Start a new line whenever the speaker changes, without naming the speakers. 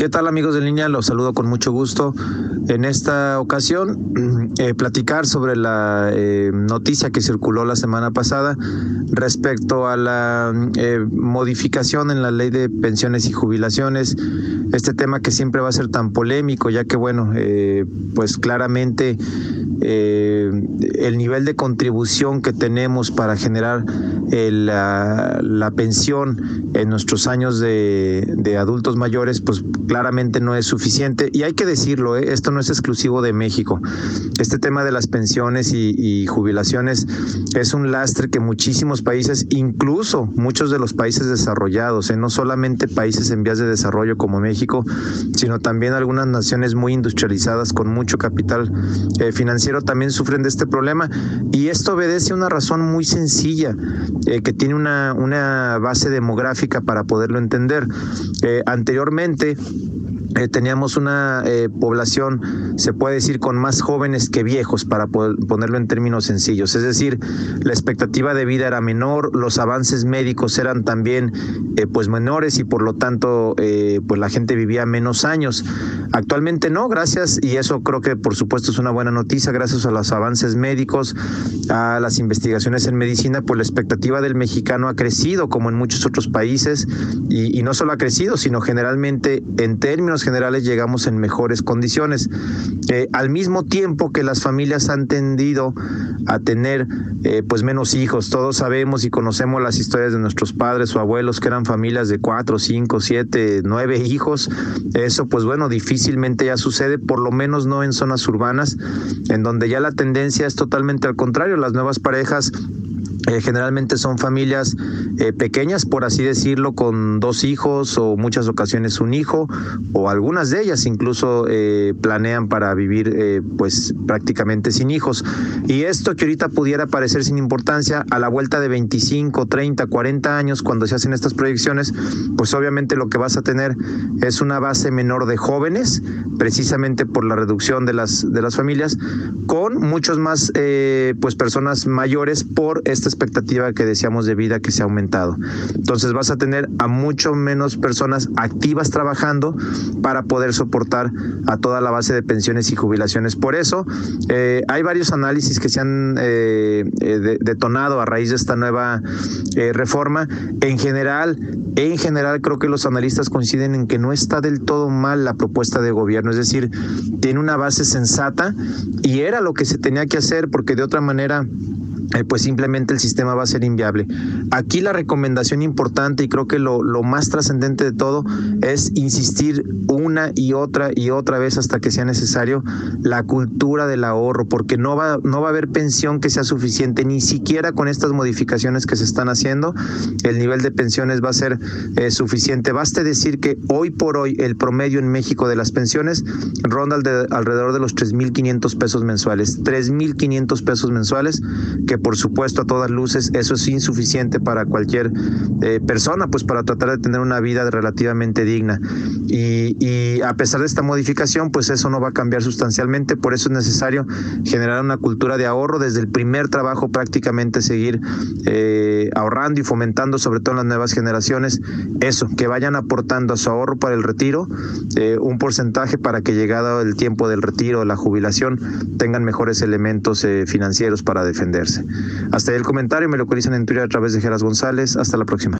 ¿Qué tal amigos de línea? Los saludo con mucho gusto. En esta ocasión, eh, platicar sobre la eh, noticia que circuló la semana pasada respecto a la eh, modificación en la ley de pensiones y jubilaciones. Este tema que siempre va a ser tan polémico, ya que, bueno, pues claramente el nivel de contribución que tenemos para generar la, pensión en nuestros años de adultos mayores, pues claramente no es suficiente. Y hay que decirlo, ¿eh? esto no es exclusivo de México. Este tema de las pensiones y, jubilaciones es un lastre que muchísimos países, incluso muchos de los países desarrollados, ¿eh? no solamente países en vías de desarrollo como México, sino también algunas naciones muy industrializadas con mucho capital eh, financiero también sufren de este problema. Y esto obedece a una razón muy sencilla, que tiene una base demográfica para poderlo entender. anteriormente, eh, teníamos una eh, población, se puede decir, con más jóvenes que viejos, para ponerlo en términos sencillos. Es decir, la expectativa de vida era menor, los avances médicos eran también eh, pues menores y por lo tanto pues la gente vivía menos años. Actualmente no, gracias, y eso creo que por supuesto es una buena noticia, gracias a los avances médicos, a las investigaciones en medicina, pues la expectativa del mexicano ha crecido como en muchos otros países y, y no solo ha crecido, sino generalmente en términos generales llegamos en mejores condiciones. Eh, al mismo tiempo que las familias han tendido a tener eh, pues menos hijos, todos sabemos y conocemos las historias de nuestros padres o abuelos que eran familias de cuatro, cinco, siete, nueve hijos. Eso pues bueno, difícilmente ya sucede, por lo menos no en zonas urbanas, en donde ya la tendencia es totalmente al contrario. Las nuevas parejas eh, generalmente son familias eh, pequeñas, por así decirlo, con dos hijos o muchas ocasiones un hijo, o algunas de ellas incluso eh, planean para vivir pues prácticamente sin hijos. Y esto que ahorita pudiera parecer sin importancia, a la vuelta de 25, 30, 40 años, cuando se hacen estas proyecciones, pues obviamente lo que vas a tener es una base menor de jóvenes, precisamente por la reducción de las, de las familias, con muchos más pues personas mayores por esta expectativa que decíamos de vida que se ha aumentado. Entonces vas a tener a mucho menos personas activas trabajando para poder soportar a toda la base de pensiones y jubilaciones. Por eso eh, hay varios análisis que se han eh, eh, detonado a raíz de esta nueva reforma. En general, en general creo que los analistas coinciden en que no está del todo mal la propuesta de gobierno, es decir, tiene una base sensata y era lo que se tenía que hacer porque de otra manera eh, pues simplemente el sistema va a ser inviable. Aquí la recomendación importante y creo que lo, lo más trascendente de todo es insistir una y otra y otra vez hasta que sea necesario la cultura del ahorro, porque no va, no va a haber pensión que sea suficiente, ni siquiera con estas modificaciones que se están haciendo, el nivel de pensiones va a ser eh, suficiente. Baste decir que hoy por hoy el promedio en México de las pensiones ronda alrededor de los 3.500 pesos mensuales, 3.500 pesos mensuales que por supuesto a todas luces eso es insuficiente para cualquier eh, persona, pues para tratar de tener una vida relativamente digna. Y, a pesar de esta modificación, pues eso no va a cambiar sustancialmente, por eso es necesario generar una cultura de ahorro desde el primer trabajo prácticamente seguir eh, ahorrando y fomentando sobre todo en las nuevas generaciones eso, que vayan aportando a su ahorro para el retiro eh, un porcentaje para que llegado el tiempo del retiro, la jubilación, tengan mejores elementos financieros para defenderse. Hasta ahí el comentario, me localizan en Twitter a través de Geras González. Hasta la próxima.